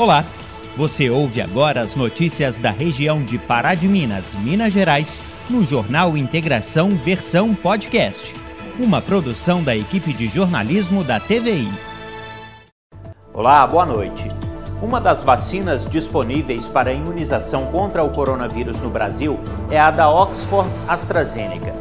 Olá, você ouve agora as notícias da região de Pará de Minas, Minas Gerais, no Jornal Integração Versão Podcast, uma produção da equipe de jornalismo da TVI. Olá, boa noite. Uma das vacinas disponíveis para imunização contra o coronavírus no Brasil é a da Oxford AstraZeneca.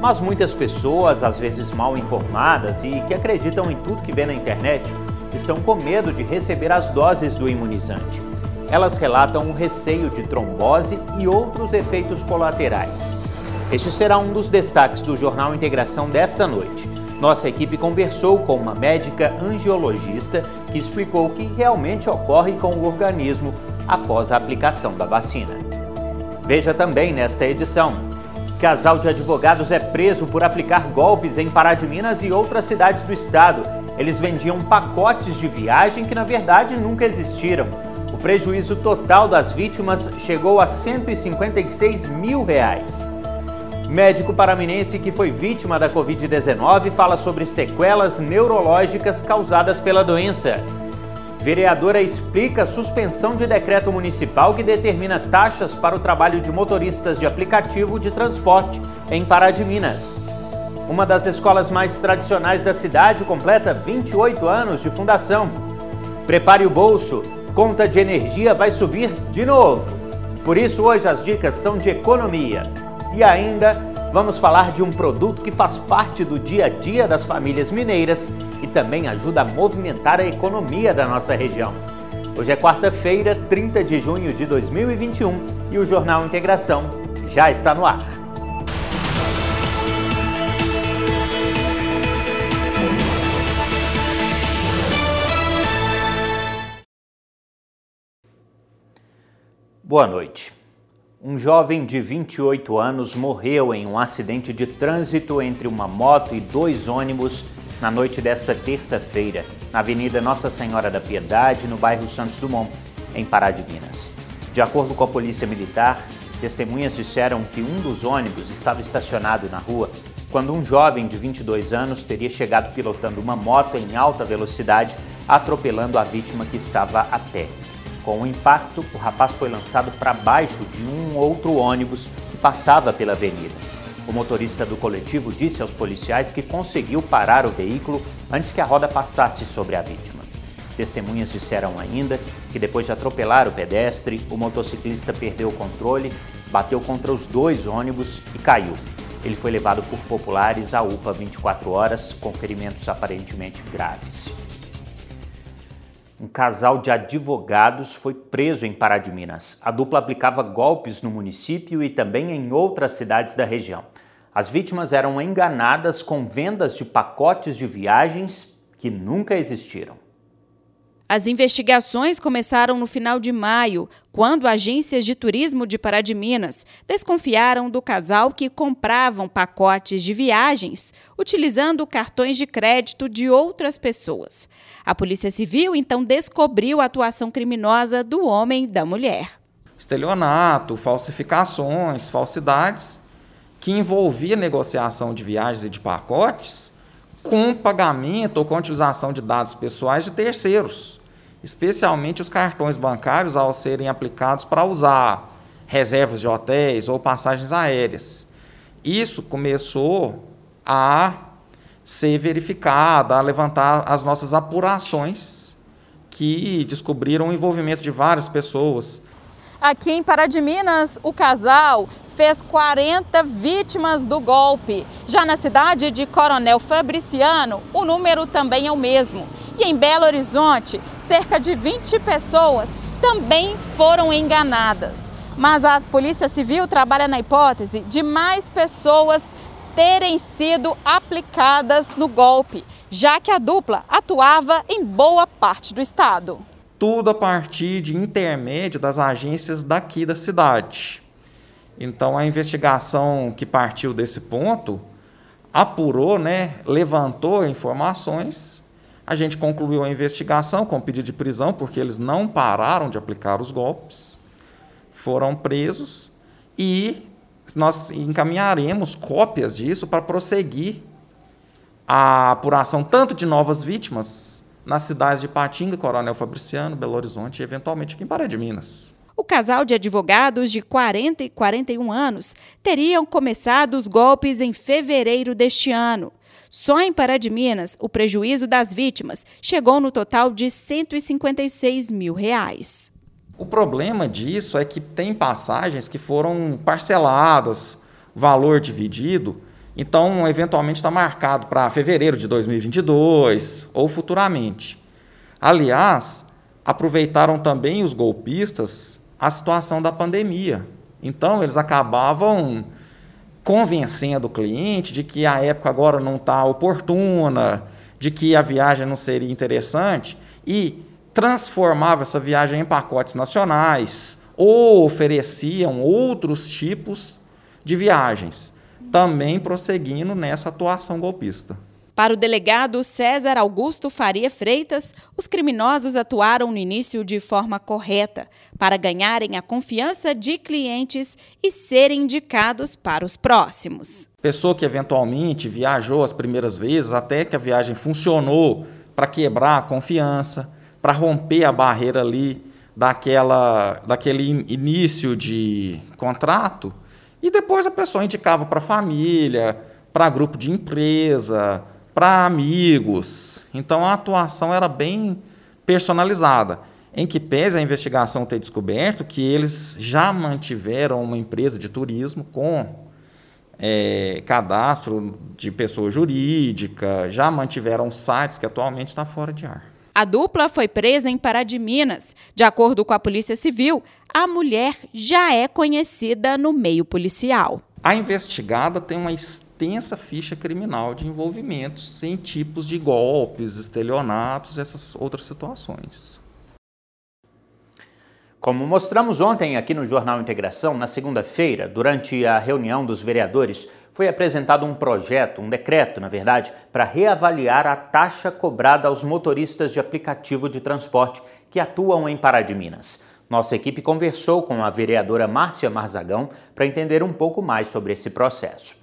Mas muitas pessoas, às vezes mal informadas e que acreditam em tudo que vê na internet, estão com medo de receber as doses do imunizante. Elas relatam um receio de trombose e outros efeitos colaterais. Este será um dos destaques do Jornal Integração desta noite. Nossa equipe conversou com uma médica angiologista que explicou o que realmente ocorre com o organismo após a aplicação da vacina. Veja também nesta edição. Casal de advogados é preso por aplicar golpes em Pará de Minas e outras cidades do estado. Eles vendiam pacotes de viagem que na verdade nunca existiram. O prejuízo total das vítimas chegou a 156 mil reais. Médico paraminense que foi vítima da Covid-19 fala sobre sequelas neurológicas causadas pela doença. Vereadora explica a suspensão de decreto municipal que determina taxas para o trabalho de motoristas de aplicativo de transporte em Pará de Minas. Uma das escolas mais tradicionais da cidade completa 28 anos de fundação. Prepare o bolso, conta de energia vai subir de novo. Por isso, hoje as dicas são de economia. E ainda vamos falar de um produto que faz parte do dia a dia das famílias mineiras e também ajuda a movimentar a economia da nossa região. Hoje é quarta-feira, 30 de junho de 2021 e o Jornal Integração já está no ar. Boa noite. Um jovem de 28 anos morreu em um acidente de trânsito entre uma moto e dois ônibus na noite desta terça-feira, na Avenida Nossa Senhora da Piedade, no bairro Santos Dumont, em Pará de Minas. De acordo com a Polícia Militar, testemunhas disseram que um dos ônibus estava estacionado na rua quando um jovem de 22 anos teria chegado pilotando uma moto em alta velocidade, atropelando a vítima que estava a pé. Com o impacto, o rapaz foi lançado para baixo de um outro ônibus que passava pela avenida. O motorista do coletivo disse aos policiais que conseguiu parar o veículo antes que a roda passasse sobre a vítima. Testemunhas disseram ainda que depois de atropelar o pedestre, o motociclista perdeu o controle, bateu contra os dois ônibus e caiu. Ele foi levado por populares à UPA 24 horas com ferimentos aparentemente graves. Um casal de advogados foi preso em Pará de Minas. A dupla aplicava golpes no município e também em outras cidades da região. As vítimas eram enganadas com vendas de pacotes de viagens que nunca existiram. As investigações começaram no final de maio, quando agências de turismo de Pará de Minas desconfiaram do casal que compravam pacotes de viagens utilizando cartões de crédito de outras pessoas. A Polícia Civil então descobriu a atuação criminosa do homem e da mulher. Estelionato, falsificações, falsidades que envolvia negociação de viagens e de pacotes com pagamento ou com utilização de dados pessoais de terceiros especialmente os cartões bancários ao serem aplicados para usar reservas de hotéis ou passagens aéreas. Isso começou a ser verificado, a levantar as nossas apurações que descobriram o envolvimento de várias pessoas. Aqui em Pará de Minas, o casal fez 40 vítimas do golpe. Já na cidade de Coronel Fabriciano, o número também é o mesmo. Em Belo Horizonte, cerca de 20 pessoas também foram enganadas. Mas a Polícia Civil trabalha na hipótese de mais pessoas terem sido aplicadas no golpe, já que a dupla atuava em boa parte do estado. Tudo a partir de intermédio das agências daqui da cidade. Então a investigação que partiu desse ponto apurou, né, levantou informações a gente concluiu a investigação com pedido de prisão, porque eles não pararam de aplicar os golpes, foram presos e nós encaminharemos cópias disso para prosseguir a apuração tanto de novas vítimas nas cidades de Patinga, Coronel Fabriciano, Belo Horizonte e eventualmente aqui em Pará de Minas. O casal de advogados de 40 e 41 anos teriam começado os golpes em fevereiro deste ano. Só em Pará de Minas, o prejuízo das vítimas chegou no total de 156 mil reais. O problema disso é que tem passagens que foram parceladas, valor dividido, então eventualmente está marcado para fevereiro de 2022 ou futuramente. Aliás, aproveitaram também os golpistas a situação da pandemia. Então, eles acabavam convencendo o cliente de que a época agora não está oportuna, de que a viagem não seria interessante e transformava essa viagem em pacotes nacionais ou ofereciam outros tipos de viagens, também prosseguindo nessa atuação golpista. Para o delegado César Augusto Faria Freitas, os criminosos atuaram no início de forma correta para ganharem a confiança de clientes e serem indicados para os próximos. Pessoa que eventualmente viajou as primeiras vezes até que a viagem funcionou para quebrar a confiança, para romper a barreira ali daquela, daquele início de contrato, e depois a pessoa indicava para família, para grupo de empresa, para amigos. Então a atuação era bem personalizada. Em que pese a investigação ter descoberto que eles já mantiveram uma empresa de turismo com é, cadastro de pessoa jurídica, já mantiveram sites que atualmente está fora de ar. A dupla foi presa em Pará de Minas. De acordo com a Polícia Civil, a mulher já é conhecida no meio policial. A investigada tem uma extensa ficha criminal de envolvimentos em tipos de golpes, estelionatos, essas outras situações. Como mostramos ontem aqui no Jornal Integração, na segunda-feira, durante a reunião dos vereadores, foi apresentado um projeto, um decreto, na verdade, para reavaliar a taxa cobrada aos motoristas de aplicativo de transporte que atuam em Pará de Minas. Nossa equipe conversou com a vereadora Márcia Marzagão para entender um pouco mais sobre esse processo.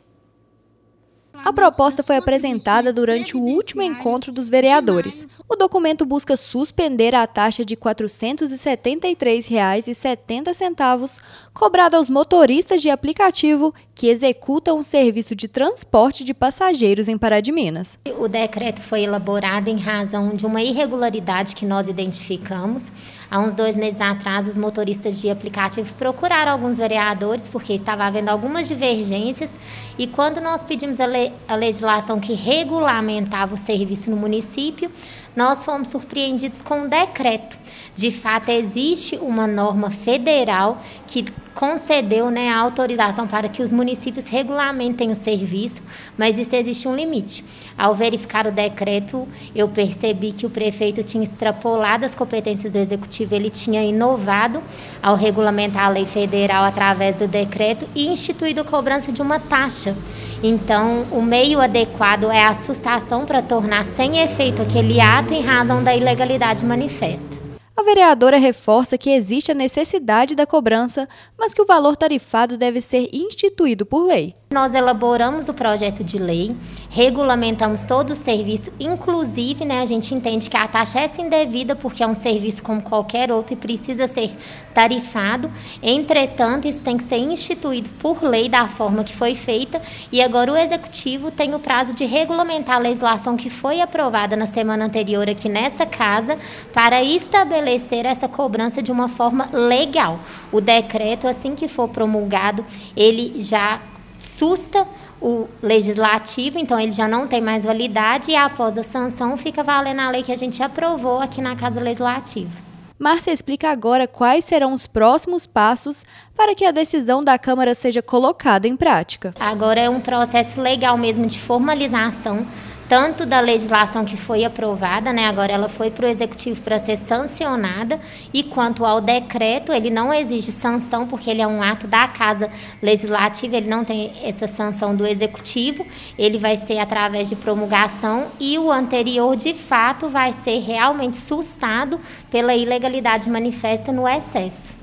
A proposta foi apresentada durante o último encontro dos vereadores. O documento busca suspender a taxa de R$ 473,70 cobrada aos motoristas de aplicativo que executam o serviço de transporte de passageiros em Pará de Minas. O decreto foi elaborado em razão de uma irregularidade que nós identificamos. Há uns dois meses atrás, os motoristas de aplicativo procuraram alguns vereadores porque estava havendo algumas divergências e quando nós pedimos a, le a legislação que regulamentava o serviço no município, nós fomos surpreendidos com um decreto. De fato, existe uma norma federal que concedeu né, a autorização para que os municípios regulamentem o serviço, mas isso existe um limite. Ao verificar o decreto, eu percebi que o prefeito tinha extrapolado as competências do executivo, ele tinha inovado ao regulamentar a lei federal através do decreto e instituído a cobrança de uma taxa. Então, o meio adequado é a assustação para tornar sem efeito aquele ato em razão da ilegalidade manifesta. A vereadora reforça que existe a necessidade da cobrança, mas que o valor tarifado deve ser instituído por lei. Nós elaboramos o projeto de lei, regulamentamos todo o serviço, inclusive né, a gente entende que a taxa é indevida porque é um serviço como qualquer outro e precisa ser tarifado. Entretanto, isso tem que ser instituído por lei da forma que foi feita e agora o Executivo tem o prazo de regulamentar a legislação que foi aprovada na semana anterior aqui nessa casa para estabelecer essa cobrança de uma forma legal. O decreto, assim que for promulgado, ele já susta o legislativo, então ele já não tem mais validade e após a sanção fica valendo a lei que a gente aprovou aqui na Casa Legislativa. Márcia explica agora quais serão os próximos passos para que a decisão da Câmara seja colocada em prática. Agora é um processo legal mesmo de formalização tanto da legislação que foi aprovada, né, agora ela foi para o executivo para ser sancionada, e quanto ao decreto, ele não exige sanção, porque ele é um ato da Casa Legislativa, ele não tem essa sanção do executivo, ele vai ser através de promulgação, e o anterior, de fato, vai ser realmente sustado pela ilegalidade manifesta no excesso.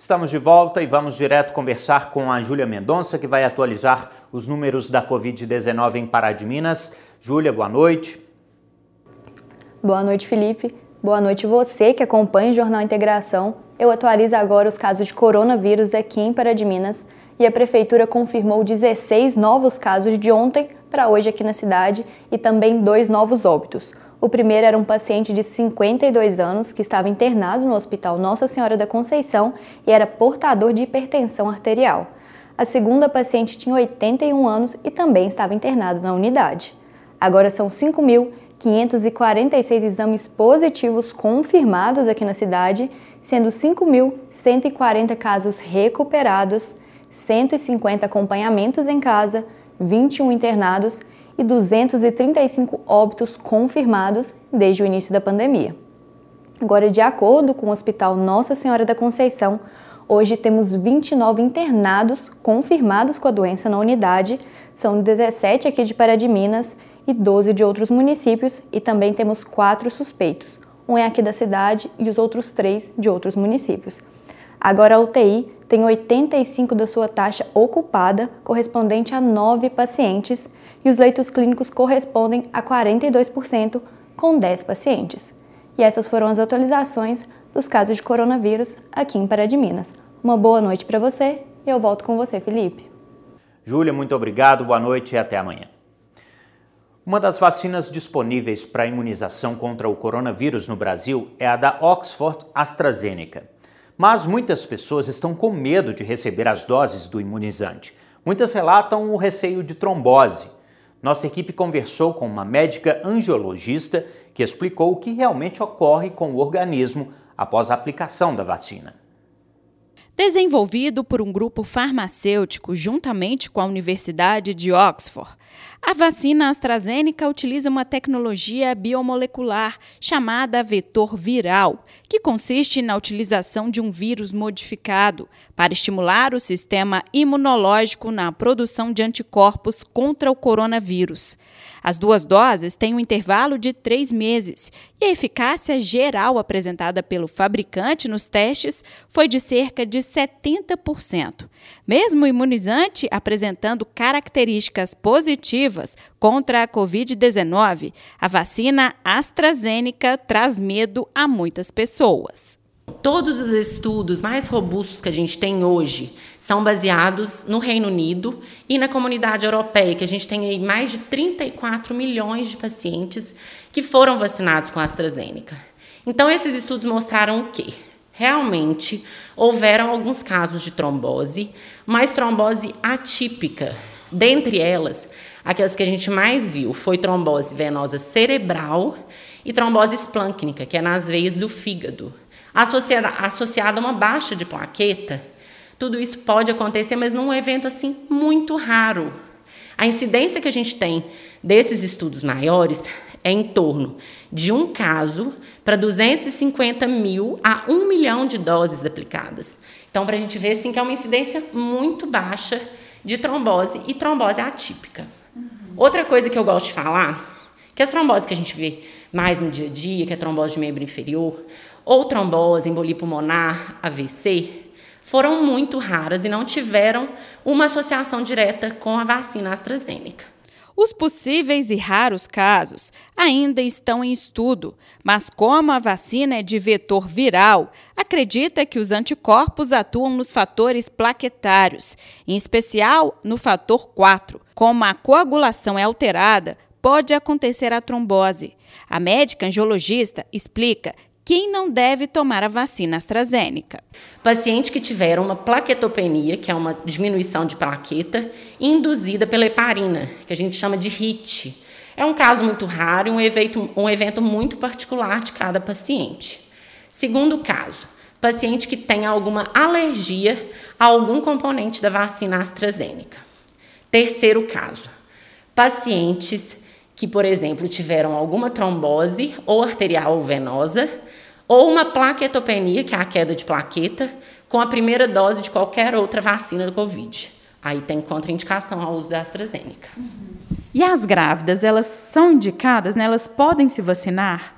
Estamos de volta e vamos direto conversar com a Júlia Mendonça, que vai atualizar os números da Covid-19 em Pará de Minas. Júlia, boa noite. Boa noite, Felipe. Boa noite você que acompanha o Jornal Integração. Eu atualizo agora os casos de coronavírus aqui em Pará de Minas e a prefeitura confirmou 16 novos casos de ontem para hoje aqui na cidade e também dois novos óbitos. O primeiro era um paciente de 52 anos que estava internado no Hospital Nossa Senhora da Conceição e era portador de hipertensão arterial. A segunda paciente tinha 81 anos e também estava internado na unidade. Agora são 5.546 exames positivos confirmados aqui na cidade, sendo 5.140 casos recuperados, 150 acompanhamentos em casa, 21 internados e 235 óbitos confirmados desde o início da pandemia. Agora, de acordo com o Hospital Nossa Senhora da Conceição, hoje temos 29 internados confirmados com a doença na unidade, são 17 aqui de Pará de Minas e 12 de outros municípios, e também temos quatro suspeitos. Um é aqui da cidade e os outros três de outros municípios. Agora a UTI tem 85 da sua taxa ocupada, correspondente a 9 pacientes, e os leitos clínicos correspondem a 42%, com 10 pacientes. E essas foram as atualizações dos casos de coronavírus aqui em Pará de Minas. Uma boa noite para você e eu volto com você, Felipe. Júlia, muito obrigado, boa noite e até amanhã. Uma das vacinas disponíveis para imunização contra o coronavírus no Brasil é a da Oxford AstraZeneca. Mas muitas pessoas estão com medo de receber as doses do imunizante. Muitas relatam o receio de trombose. Nossa equipe conversou com uma médica angiologista que explicou o que realmente ocorre com o organismo após a aplicação da vacina. Desenvolvido por um grupo farmacêutico juntamente com a Universidade de Oxford, a vacina AstraZeneca utiliza uma tecnologia biomolecular chamada vetor viral, que consiste na utilização de um vírus modificado para estimular o sistema imunológico na produção de anticorpos contra o coronavírus. As duas doses têm um intervalo de três meses e a eficácia geral apresentada pelo fabricante nos testes foi de cerca de 70%. Mesmo o imunizante apresentando características positivas contra a Covid-19, a vacina AstraZeneca traz medo a muitas pessoas. Todos os estudos mais robustos que a gente tem hoje são baseados no Reino Unido e na comunidade europeia, que a gente tem mais de 34 milhões de pacientes que foram vacinados com a AstraZeneca. Então, esses estudos mostraram o quê? Realmente houveram alguns casos de trombose, mas trombose atípica. Dentre elas, aquelas que a gente mais viu foi trombose venosa cerebral e trombose esplâncnica, que é nas veias do fígado associada, associada a uma baixa de plaqueta, tudo isso pode acontecer, mas num evento assim muito raro. A incidência que a gente tem desses estudos maiores é em torno de um caso para 250 mil a 1 milhão de doses aplicadas. Então, para a gente ver assim, que é uma incidência muito baixa de trombose e trombose atípica. Uhum. Outra coisa que eu gosto de falar, que as tromboses que a gente vê mais no dia a dia, que é a trombose de membro inferior, ou trombose, embolia pulmonar, AVC, foram muito raras e não tiveram uma associação direta com a vacina AstraZeneca. Os possíveis e raros casos ainda estão em estudo, mas como a vacina é de vetor viral, acredita que os anticorpos atuam nos fatores plaquetários, em especial no fator 4. Como a coagulação é alterada, pode acontecer a trombose. A médica angiologista explica quem não deve tomar a vacina AstraZeneca? Pacientes que tiveram uma plaquetopenia, que é uma diminuição de plaqueta, induzida pela heparina, que a gente chama de HIT. É um caso muito raro e um evento, um evento muito particular de cada paciente. Segundo caso, paciente que tem alguma alergia a algum componente da vacina AstraZeneca. Terceiro caso, pacientes que, por exemplo, tiveram alguma trombose ou arterial ou venosa, ou uma plaquetopenia, que é a queda de plaqueta, com a primeira dose de qualquer outra vacina do Covid. Aí tem contraindicação ao uso da AstraZeneca. Uhum. E as grávidas, elas são indicadas, né? elas podem se vacinar?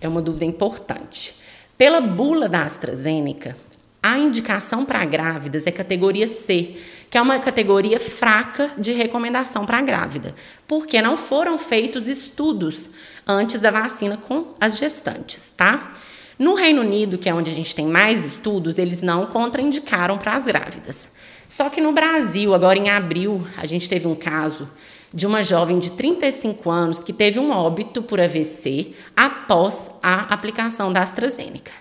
É uma dúvida importante. Pela bula da AstraZeneca, a indicação para grávidas é categoria C, que é uma categoria fraca de recomendação para grávida, porque não foram feitos estudos antes da vacina com as gestantes, tá? No Reino Unido, que é onde a gente tem mais estudos, eles não contraindicaram para as grávidas. Só que no Brasil, agora em abril, a gente teve um caso de uma jovem de 35 anos que teve um óbito por AVC após a aplicação da AstraZeneca.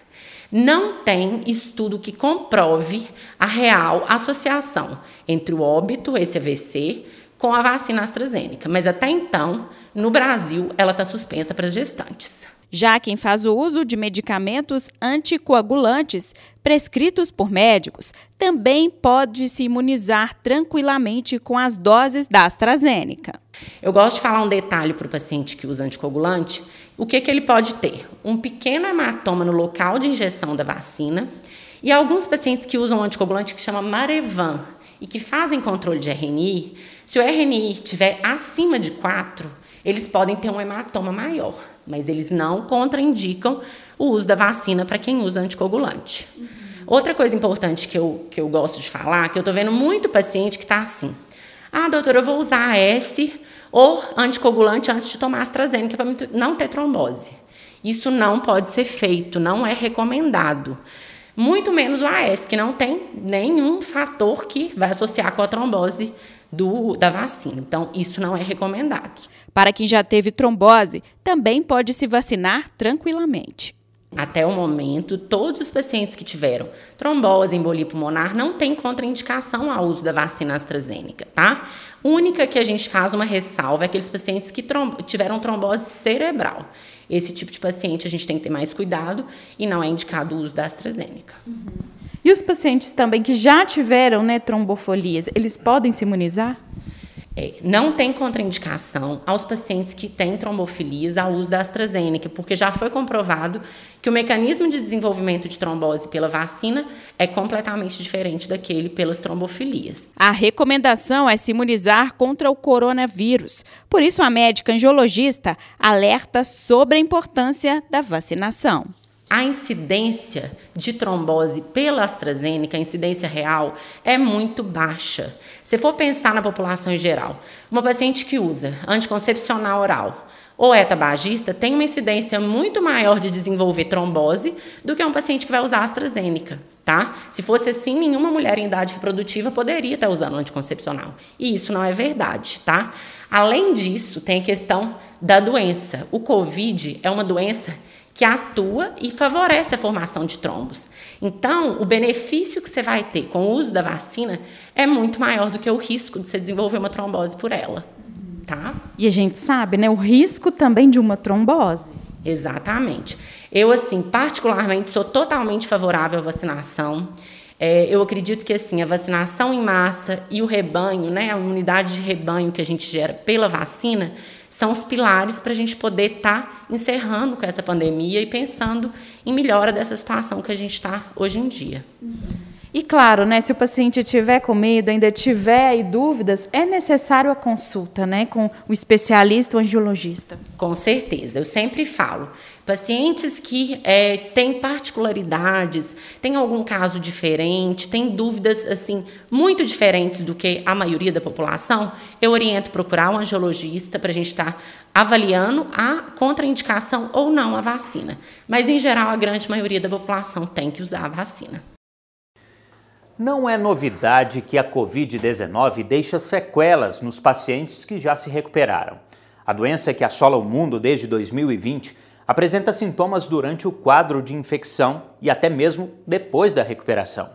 Não tem estudo que comprove a real associação entre o óbito, esse AVC, com a vacina AstraZeneca, mas até então, no Brasil, ela está suspensa para as gestantes. Já quem faz o uso de medicamentos anticoagulantes prescritos por médicos também pode se imunizar tranquilamente com as doses da AstraZeneca. Eu gosto de falar um detalhe para o paciente que usa anticoagulante. O que, que ele pode ter? Um pequeno hematoma no local de injeção da vacina e alguns pacientes que usam um anticoagulante que chama Marevan e que fazem controle de RNI, se o RNI estiver acima de 4, eles podem ter um hematoma maior mas eles não contraindicam o uso da vacina para quem usa anticoagulante. Uhum. Outra coisa importante que eu, que eu gosto de falar, que eu estou vendo muito paciente que está assim, ah, doutora, eu vou usar AS ou anticoagulante antes de tomar AstraZeneca para não ter trombose. Isso não pode ser feito, não é recomendado. Muito menos o AS, que não tem nenhum fator que vai associar com a trombose do, da vacina. Então, isso não é recomendado. Para quem já teve trombose, também pode se vacinar tranquilamente. Até o momento, todos os pacientes que tiveram trombose, embolia pulmonar, não têm contraindicação ao uso da vacina AstraZeneca, tá? Única que a gente faz uma ressalva é aqueles pacientes que tiveram trombose cerebral. Esse tipo de paciente a gente tem que ter mais cuidado e não é indicado o uso da AstraZeneca. Uhum. E os pacientes também que já tiveram né, trombofolias, eles podem se imunizar? É, não tem contraindicação aos pacientes que têm trombofilias ao uso da AstraZeneca, porque já foi comprovado que o mecanismo de desenvolvimento de trombose pela vacina é completamente diferente daquele pelas trombofilias. A recomendação é se imunizar contra o coronavírus. Por isso, a médica angiologista alerta sobre a importância da vacinação a incidência de trombose pela AstraZeneca, a incidência real, é muito baixa. Se for pensar na população em geral, uma paciente que usa anticoncepcional oral ou é tabagista tem uma incidência muito maior de desenvolver trombose do que um paciente que vai usar AstraZeneca, tá? Se fosse assim, nenhuma mulher em idade reprodutiva poderia estar usando anticoncepcional. E isso não é verdade, tá? Além disso, tem a questão da doença. O COVID é uma doença que atua e favorece a formação de trombos. Então, o benefício que você vai ter com o uso da vacina é muito maior do que o risco de você desenvolver uma trombose por ela. Tá? E a gente sabe, né, o risco também de uma trombose. Exatamente. Eu, assim, particularmente, sou totalmente favorável à vacinação. É, eu acredito que assim a vacinação em massa e o rebanho, né, a imunidade de rebanho que a gente gera pela vacina, são os pilares para a gente poder estar tá encerrando com essa pandemia e pensando em melhora dessa situação que a gente está hoje em dia. E claro, né, se o paciente tiver com medo, ainda tiver aí dúvidas, é necessário a consulta, né, com o especialista, o angiologista. Com certeza, eu sempre falo, pacientes que é, têm particularidades, têm algum caso diferente, têm dúvidas assim muito diferentes do que a maioria da população, eu oriento procurar um angiologista para a gente estar tá avaliando a contraindicação ou não à vacina. Mas em geral, a grande maioria da população tem que usar a vacina. Não é novidade que a Covid-19 deixa sequelas nos pacientes que já se recuperaram. A doença que assola o mundo desde 2020 apresenta sintomas durante o quadro de infecção e até mesmo depois da recuperação.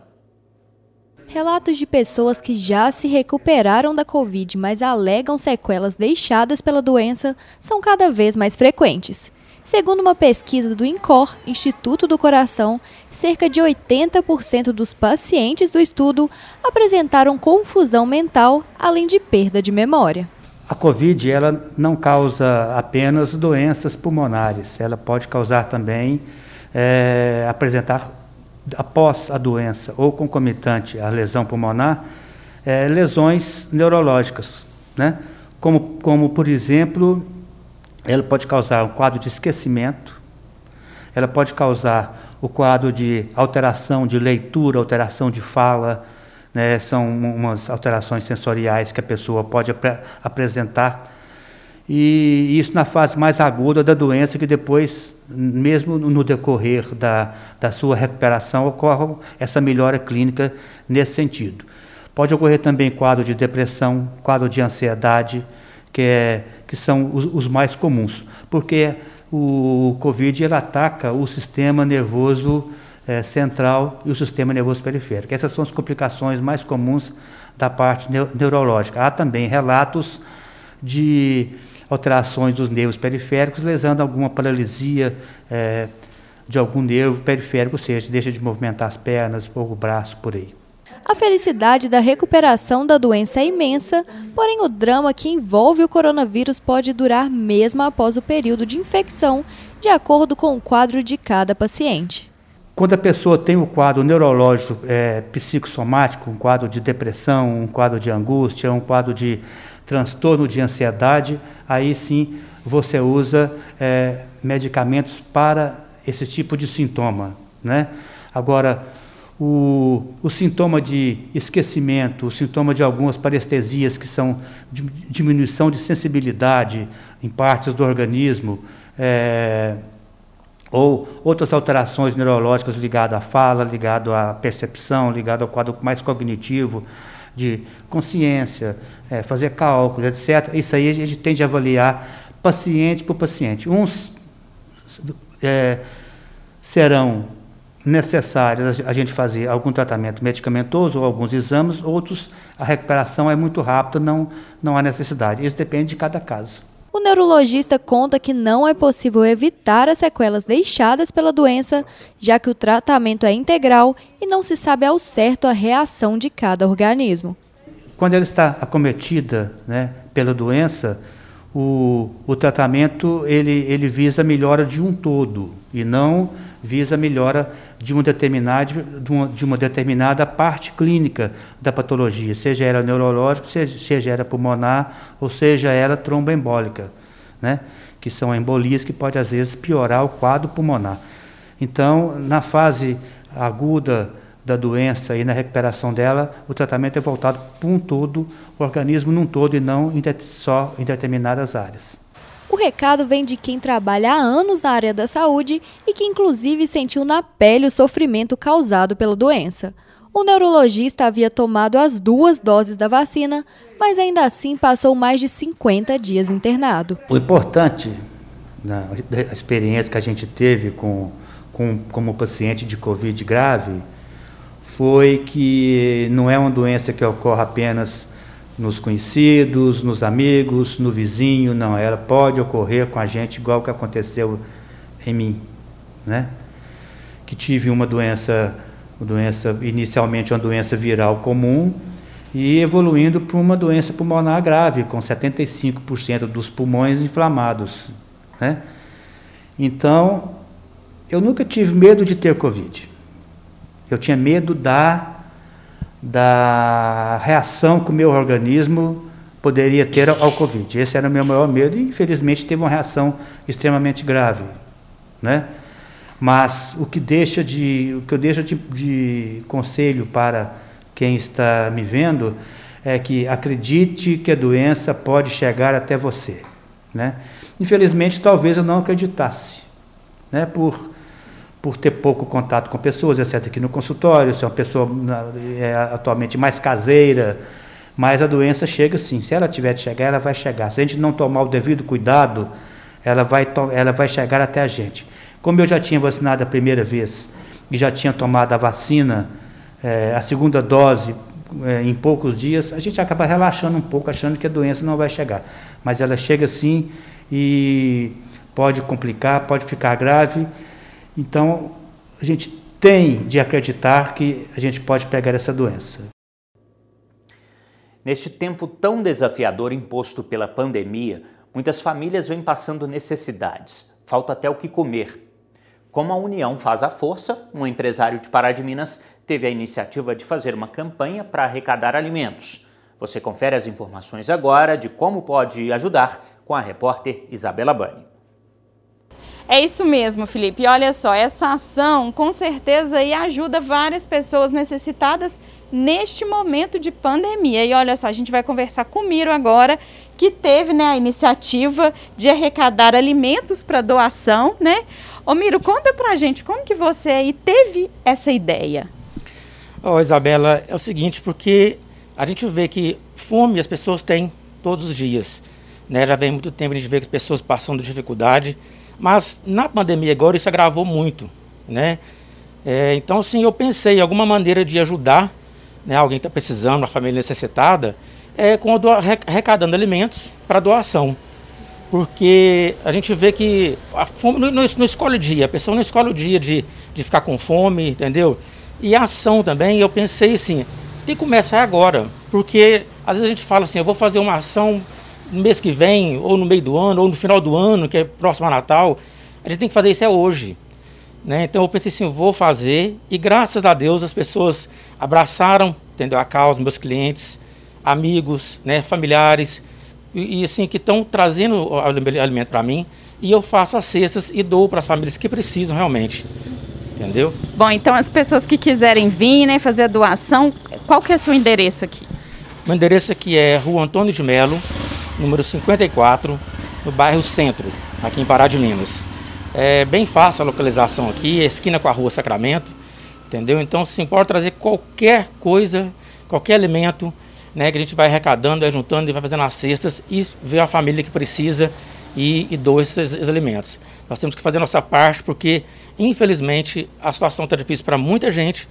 Relatos de pessoas que já se recuperaram da Covid, mas alegam sequelas deixadas pela doença, são cada vez mais frequentes. Segundo uma pesquisa do INCOR, Instituto do Coração, cerca de 80% dos pacientes do estudo apresentaram confusão mental, além de perda de memória. A COVID ela não causa apenas doenças pulmonares, ela pode causar também é, apresentar após a doença ou concomitante à lesão pulmonar é, lesões neurológicas, né? Como, como por exemplo ela pode causar um quadro de esquecimento, ela pode causar o quadro de alteração de leitura, alteração de fala, né, são umas alterações sensoriais que a pessoa pode ap apresentar. E isso na fase mais aguda da doença, que depois, mesmo no decorrer da, da sua recuperação, ocorre essa melhora clínica nesse sentido. Pode ocorrer também quadro de depressão, quadro de ansiedade, que, é, que são os, os mais comuns, porque o Covid ele ataca o sistema nervoso é, central e o sistema nervoso periférico. Essas são as complicações mais comuns da parte neurológica. Há também relatos de alterações dos nervos periféricos, lesando alguma paralisia é, de algum nervo periférico, ou seja, deixa de movimentar as pernas ou o braço por aí. A felicidade da recuperação da doença é imensa, porém o drama que envolve o coronavírus pode durar mesmo após o período de infecção, de acordo com o quadro de cada paciente. Quando a pessoa tem o um quadro neurológico é, psicossomático, um quadro de depressão, um quadro de angústia, um quadro de transtorno de ansiedade, aí sim você usa é, medicamentos para esse tipo de sintoma. Né? Agora, o, o, sintoma de esquecimento, o sintoma de algumas parestesias, que são diminuição de sensibilidade em partes do organismo, é, ou outras alterações neurológicas ligadas à fala, ligado à percepção, ligado ao quadro mais cognitivo, de consciência, é, fazer cálculos, etc. Isso aí a gente tende a avaliar paciente por paciente. Uns é, serão necessários a gente fazer algum tratamento medicamentoso ou alguns exames, outros a recuperação é muito rápida, não, não há necessidade. Isso depende de cada caso. O neurologista conta que não é possível evitar as sequelas deixadas pela doença, já que o tratamento é integral e não se sabe ao certo a reação de cada organismo. Quando ela está acometida né, pela doença, o, o tratamento ele, ele visa a melhora de um todo e não visa a melhora de uma, determinada, de uma, de uma determinada parte clínica da patologia, seja ela neurológica, seja, seja ela pulmonar ou seja ela tromboembólica, né? que são embolias que pode às vezes piorar o quadro pulmonar. Então, na fase aguda da doença e na recuperação dela, o tratamento é voltado para um todo, o organismo num todo e não só em determinadas áreas. O recado vem de quem trabalha há anos na área da saúde e que inclusive sentiu na pele o sofrimento causado pela doença. O neurologista havia tomado as duas doses da vacina, mas ainda assim passou mais de 50 dias internado. O importante na experiência que a gente teve com, com como paciente de Covid grave foi que não é uma doença que ocorre apenas nos conhecidos, nos amigos, no vizinho, não, ela pode ocorrer com a gente igual que aconteceu em mim, né? Que tive uma doença, uma doença inicialmente uma doença viral comum e evoluindo para uma doença pulmonar grave, com 75% dos pulmões inflamados, né? Então, eu nunca tive medo de ter covid. Eu tinha medo da, da reação que o meu organismo poderia ter ao Covid. Esse era o meu maior medo e, infelizmente, teve uma reação extremamente grave. Né? Mas o que, deixa de, o que eu deixo de, de conselho para quem está me vendo é que acredite que a doença pode chegar até você. Né? Infelizmente, talvez eu não acreditasse, né? por por ter pouco contato com pessoas, exceto aqui no consultório, se é uma pessoa é, atualmente mais caseira, mas a doença chega sim. Se ela tiver de chegar, ela vai chegar. Se a gente não tomar o devido cuidado, ela vai, ela vai chegar até a gente. Como eu já tinha vacinado a primeira vez e já tinha tomado a vacina, é, a segunda dose é, em poucos dias, a gente acaba relaxando um pouco, achando que a doença não vai chegar. Mas ela chega sim e pode complicar, pode ficar grave então, a gente tem de acreditar que a gente pode pegar essa doença. Neste tempo tão desafiador imposto pela pandemia, muitas famílias vêm passando necessidades. Falta até o que comer. Como a União faz a força, um empresário de Pará de Minas teve a iniciativa de fazer uma campanha para arrecadar alimentos. Você confere as informações agora de como pode ajudar com a repórter Isabela Bani. É isso mesmo, Felipe. E olha só, essa ação com certeza aí ajuda várias pessoas necessitadas neste momento de pandemia. E olha só, a gente vai conversar com o Miro agora, que teve né, a iniciativa de arrecadar alimentos para doação, né? Ô Miro, conta pra gente como que você aí teve essa ideia. Ó, oh, Isabela, é o seguinte, porque a gente vê que fome as pessoas têm todos os dias. Né? Já vem muito tempo a gente vê que as pessoas passando dificuldade, mas na pandemia agora isso agravou muito. Né? É, então, assim, eu pensei alguma maneira de ajudar né, alguém que está precisando, uma família necessitada, é com arrecadando alimentos para doação. Porque a gente vê que a fome não, não, não, escolhe o dia, a pessoa não escolhe o dia de, de ficar com fome, entendeu? E a ação também, eu pensei assim, tem que começar agora, porque às vezes a gente fala assim, eu vou fazer uma ação no mês que vem, ou no meio do ano, ou no final do ano, que é próximo a Natal. A gente tem que fazer isso é hoje. Né? Então eu pensei assim, vou fazer, e graças a Deus as pessoas abraçaram, entendeu, a causa, meus clientes, amigos, né, familiares, e, e assim, que estão trazendo o alimento para mim, e eu faço as cestas e dou para as famílias que precisam realmente. Entendeu? Bom, então as pessoas que quiserem vir, né, fazer a doação, qual que é o seu endereço aqui? Meu endereço aqui é Rua Antônio de Melo, número 54, no bairro Centro, aqui em Pará de Minas. É bem fácil a localização aqui, é esquina com a Rua Sacramento, entendeu? Então se importa trazer qualquer coisa, qualquer alimento, né, que a gente vai arrecadando, vai juntando e vai fazendo as cestas e ver a família que precisa e, e doa esses, esses alimentos. Nós temos que fazer a nossa parte porque, infelizmente, a situação está difícil para muita gente.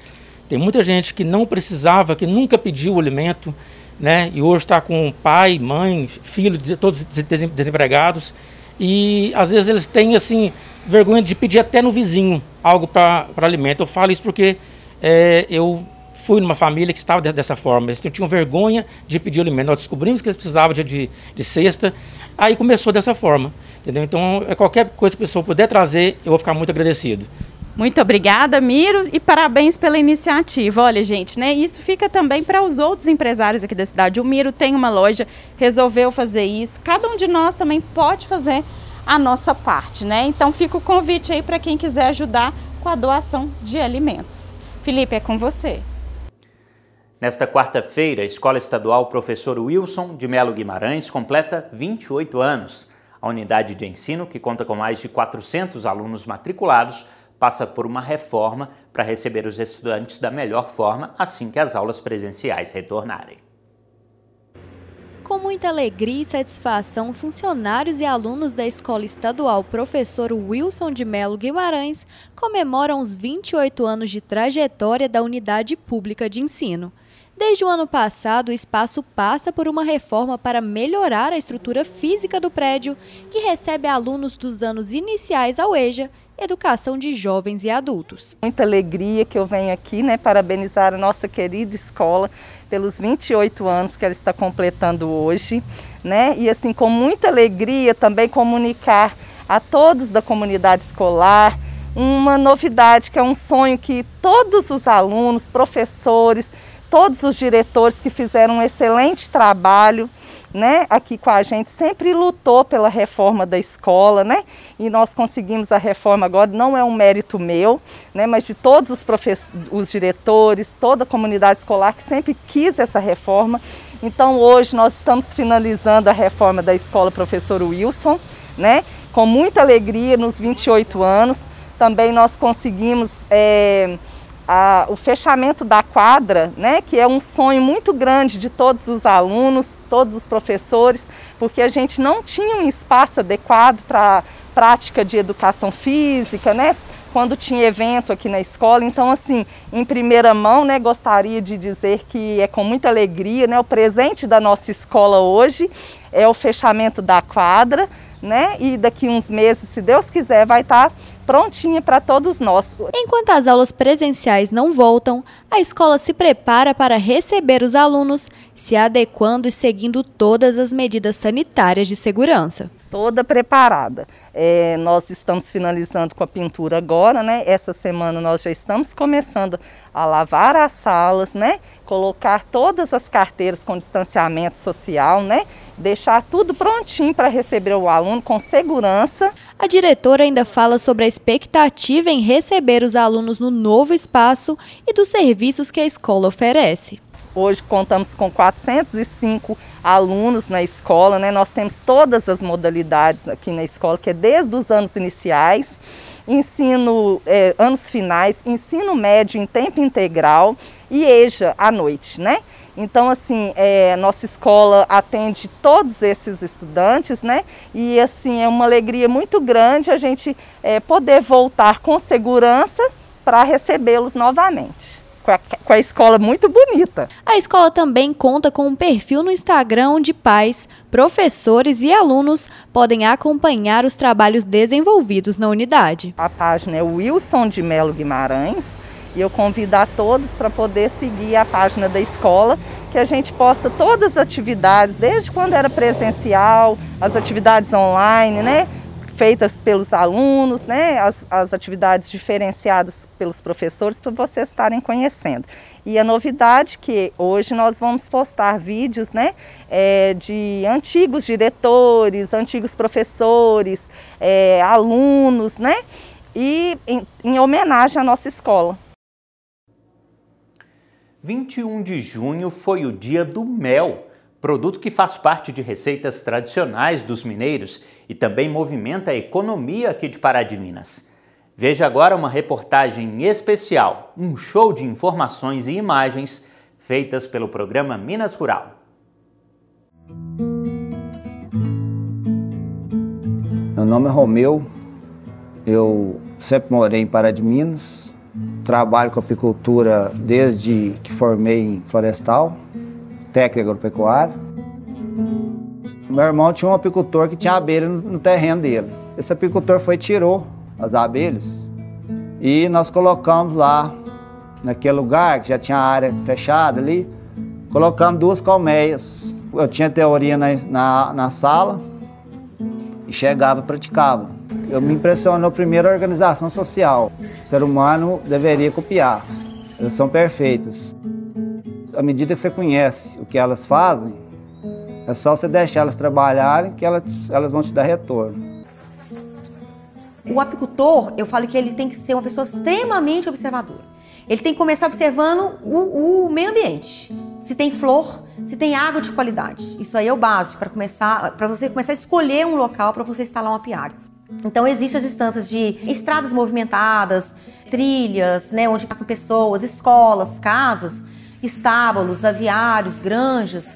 Tem muita gente que não precisava, que nunca pediu o alimento, né? E hoje está com pai, mãe, filho, todos desempregados. E às vezes eles têm assim vergonha de pedir até no vizinho algo para alimento. Eu falo isso porque é, eu fui numa família que estava dessa forma. Eles tinham vergonha de pedir alimento. Nós descobrimos que eles precisavam de, de, de cesta. Aí começou dessa forma. Entendeu? Então, é qualquer coisa que a pessoa puder trazer, eu vou ficar muito agradecido. Muito obrigada, Miro, e parabéns pela iniciativa. Olha, gente, né? Isso fica também para os outros empresários aqui da cidade. O Miro tem uma loja, resolveu fazer isso. Cada um de nós também pode fazer a nossa parte, né? Então fica o convite aí para quem quiser ajudar com a doação de alimentos. Felipe, é com você. Nesta quarta-feira, a Escola Estadual Professor Wilson de Melo Guimarães completa 28 anos. A unidade de ensino, que conta com mais de 400 alunos matriculados, passa por uma reforma para receber os estudantes da melhor forma assim que as aulas presenciais retornarem. Com muita alegria e satisfação, funcionários e alunos da Escola Estadual Professor Wilson de Melo Guimarães comemoram os 28 anos de trajetória da Unidade Pública de Ensino. Desde o ano passado, o espaço passa por uma reforma para melhorar a estrutura física do prédio, que recebe alunos dos anos iniciais ao EJA, Educação de Jovens e Adultos. Muita alegria que eu venho aqui, né, parabenizar a nossa querida escola pelos 28 anos que ela está completando hoje, né? E assim, com muita alegria também comunicar a todos da comunidade escolar, uma novidade que é um sonho que todos os alunos, professores, todos os diretores que fizeram um excelente trabalho né, aqui com a gente, sempre lutou pela reforma da escola, né? E nós conseguimos a reforma agora, não é um mérito meu, né, mas de todos os, os diretores, toda a comunidade escolar que sempre quis essa reforma. Então hoje nós estamos finalizando a reforma da escola Professor Wilson, né? Com muita alegria nos 28 anos. Também nós conseguimos é, a, o fechamento da quadra, né, que é um sonho muito grande de todos os alunos, todos os professores, porque a gente não tinha um espaço adequado para prática de educação física, né, quando tinha evento aqui na escola. Então, assim, em primeira mão, né, gostaria de dizer que é com muita alegria, né, o presente da nossa escola hoje é o fechamento da quadra, né? E daqui uns meses, se Deus quiser, vai estar tá prontinha para todos nós. Enquanto as aulas presenciais não voltam, a escola se prepara para receber os alunos, se adequando e seguindo todas as medidas sanitárias de segurança. Toda preparada. É, nós estamos finalizando com a pintura agora, né? Essa semana nós já estamos começando a lavar as salas, né? Colocar todas as carteiras com distanciamento social, né? Deixar tudo prontinho para receber o aluno com segurança. A diretora ainda fala sobre a expectativa em receber os alunos no novo espaço e dos serviços que a escola oferece. Hoje contamos com 405 alunos na escola, né? Nós temos todas as modalidades aqui na escola, que é desde os anos iniciais, ensino é, anos finais, ensino médio em tempo integral e EJA à noite, né? Então, assim, é, nossa escola atende todos esses estudantes, né? E, assim, é uma alegria muito grande a gente é, poder voltar com segurança para recebê-los novamente com a, com a escola muito bonita. A escola também conta com um perfil no Instagram onde pais, professores e alunos podem acompanhar os trabalhos desenvolvidos na unidade. A página é Wilson de Melo Guimarães e eu convido a todos para poder seguir a página da escola, que a gente posta todas as atividades, desde quando era presencial, as atividades online, né? Feitas pelos alunos, né, as, as atividades diferenciadas pelos professores para vocês estarem conhecendo. E a novidade que hoje nós vamos postar vídeos né, é, de antigos diretores, antigos professores, é, alunos, né, e em, em homenagem à nossa escola. 21 de junho foi o dia do mel produto que faz parte de receitas tradicionais dos mineiros e também movimenta a economia aqui de Pará de Minas. Veja agora uma reportagem especial, um show de informações e imagens feitas pelo programa Minas Rural. Meu nome é Romeu, eu sempre morei em Pará de Minas, trabalho com apicultura desde que formei em florestal técnico agropecuário. Meu irmão tinha um apicultor que tinha abelha no, terreno dele. Esse apicultor foi tirou as abelhas e nós colocamos lá naquele lugar que já tinha área fechada ali, colocamos duas colmeias. Eu tinha teoria na, na, na sala e chegava e praticava. Eu me impressionou primeiro a organização social. O ser humano deveria copiar. Eles são perfeitos à medida que você conhece o que elas fazem, é só você deixar elas trabalharem que elas, elas vão te dar retorno. O apicultor, eu falo que ele tem que ser uma pessoa extremamente observadora. Ele tem que começar observando o, o meio ambiente. Se tem flor, se tem água de qualidade. Isso aí é o básico para começar, para você começar a escolher um local para você instalar um apiário. Então existem as distâncias de estradas movimentadas, trilhas, né, onde passam pessoas, escolas, casas estábulos, aviários, granjas,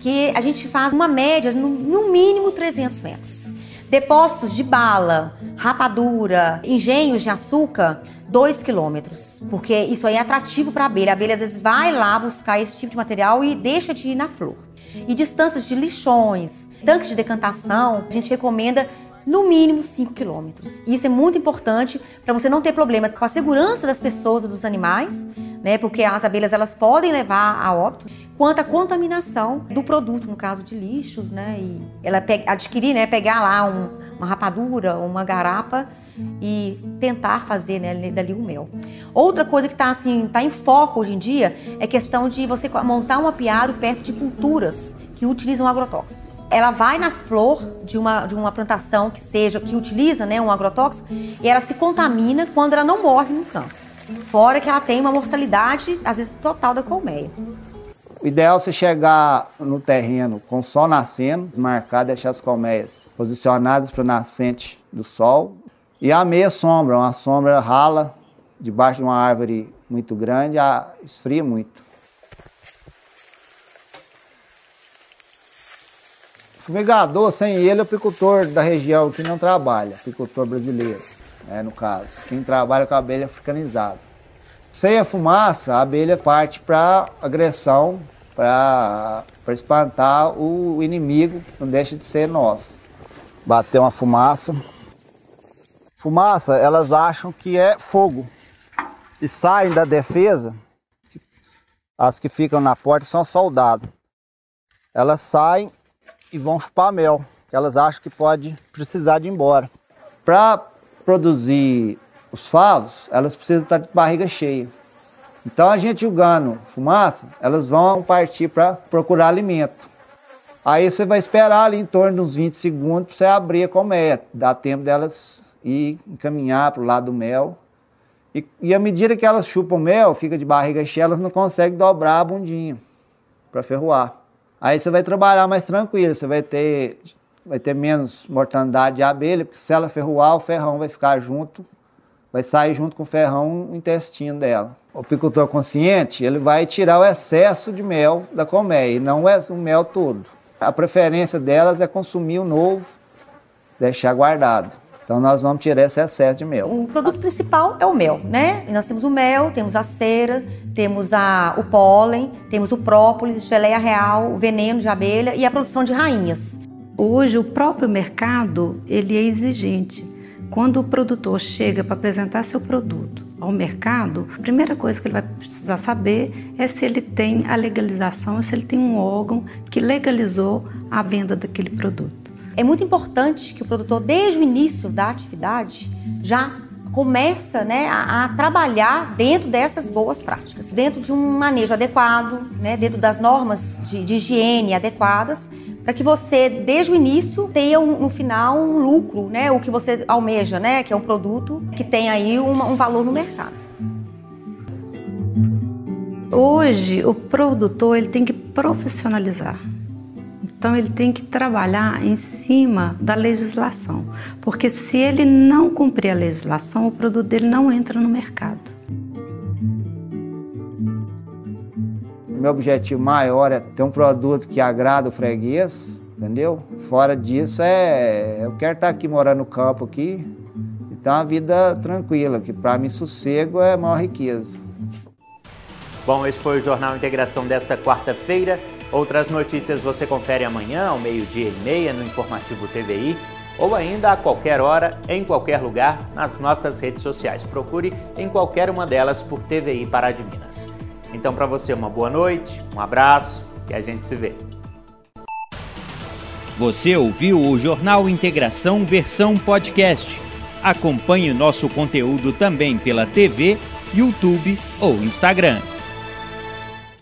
que a gente faz uma média no, no mínimo 300 metros. Depósitos de bala, rapadura, engenhos de açúcar, 2 quilômetros, porque isso aí é atrativo para a abelha. A abelha às vezes vai lá buscar esse tipo de material e deixa de ir na flor. E distâncias de lixões, tanques de decantação, a gente recomenda no mínimo 5 quilômetros. Isso é muito importante para você não ter problema com a segurança das pessoas e dos animais, né? Porque as abelhas elas podem levar a óbito, quanto à contaminação do produto, no caso de lixos, né? E ela adquirir, né? Pegar lá um, uma rapadura, uma garapa e tentar fazer né, dali o mel. Outra coisa que está assim, tá em foco hoje em dia é questão de você montar um apiário perto de culturas que utilizam agrotóxicos ela vai na flor de uma, de uma plantação que seja, que utiliza né, um agrotóxico, e ela se contamina quando ela não morre no campo. Fora que ela tem uma mortalidade, às vezes, total da colmeia. O ideal é você chegar no terreno com o sol nascendo, marcar, deixar as colmeias posicionadas para o nascente do sol. E a meia sombra, uma sombra rala, debaixo de uma árvore muito grande, esfria muito. Fumigador, sem ele, é o apicultor da região que não trabalha, apicultor brasileiro, né, no caso. Quem trabalha com a abelha africanizada. Sem a fumaça, a abelha parte para agressão, para espantar o inimigo, não deixa de ser nosso. Bater uma fumaça. Fumaça, elas acham que é fogo. E saem da defesa, as que ficam na porta são soldados. Elas saem e vão chupar mel. elas acham que pode precisar de ir embora. Para produzir os favos, elas precisam estar de barriga cheia. Então a gente jogando fumaça, elas vão partir para procurar alimento. Aí você vai esperar ali em torno de uns 20 segundos para você abrir a colmeia. Dá tempo delas ir encaminhar para o lado do mel. E, e à medida que elas chupam mel, fica de barriga cheia, elas não conseguem dobrar a bundinha para ferroar. Aí você vai trabalhar mais tranquilo, você vai ter, vai ter menos mortandade de abelha, porque se ela ferroar, o ferrão vai ficar junto, vai sair junto com o ferrão o intestino dela. O apicultor consciente, ele vai tirar o excesso de mel da colmeia, e não o mel todo. A preferência delas é consumir o novo, deixar guardado. Então nós vamos tirar esse excesso de mel. O produto principal é o mel, né? E nós temos o mel, temos a cera, temos a, o pólen, temos o própolis, geleia real, o veneno de abelha e a produção de rainhas. Hoje o próprio mercado ele é exigente. Quando o produtor chega para apresentar seu produto ao mercado, a primeira coisa que ele vai precisar saber é se ele tem a legalização, se ele tem um órgão que legalizou a venda daquele produto. É muito importante que o produtor, desde o início da atividade, já começa né, a, a, trabalhar dentro dessas boas práticas, dentro de um manejo adequado, né, dentro das normas de, de higiene adequadas, para que você, desde o início, tenha um, no final um lucro, né, o que você almeja, né, que é um produto que tem aí um valor no mercado. Hoje, o produtor ele tem que profissionalizar. Então ele tem que trabalhar em cima da legislação, porque se ele não cumprir a legislação, o produto dele não entra no mercado. Meu objetivo maior é ter um produto que agrada o freguês, entendeu? Fora disso é, eu quero estar aqui morando no campo aqui, então uma vida tranquila, que para mim sossego é a maior riqueza. Bom, esse foi o Jornal Integração desta quarta-feira. Outras notícias você confere amanhã, ao meio-dia e meia, no Informativo TVI, ou ainda a qualquer hora, em qualquer lugar, nas nossas redes sociais. Procure em qualquer uma delas por TVI Pará de Minas. Então, para você, uma boa noite, um abraço e a gente se vê. Você ouviu o Jornal Integração versão podcast. Acompanhe nosso conteúdo também pela TV, YouTube ou Instagram.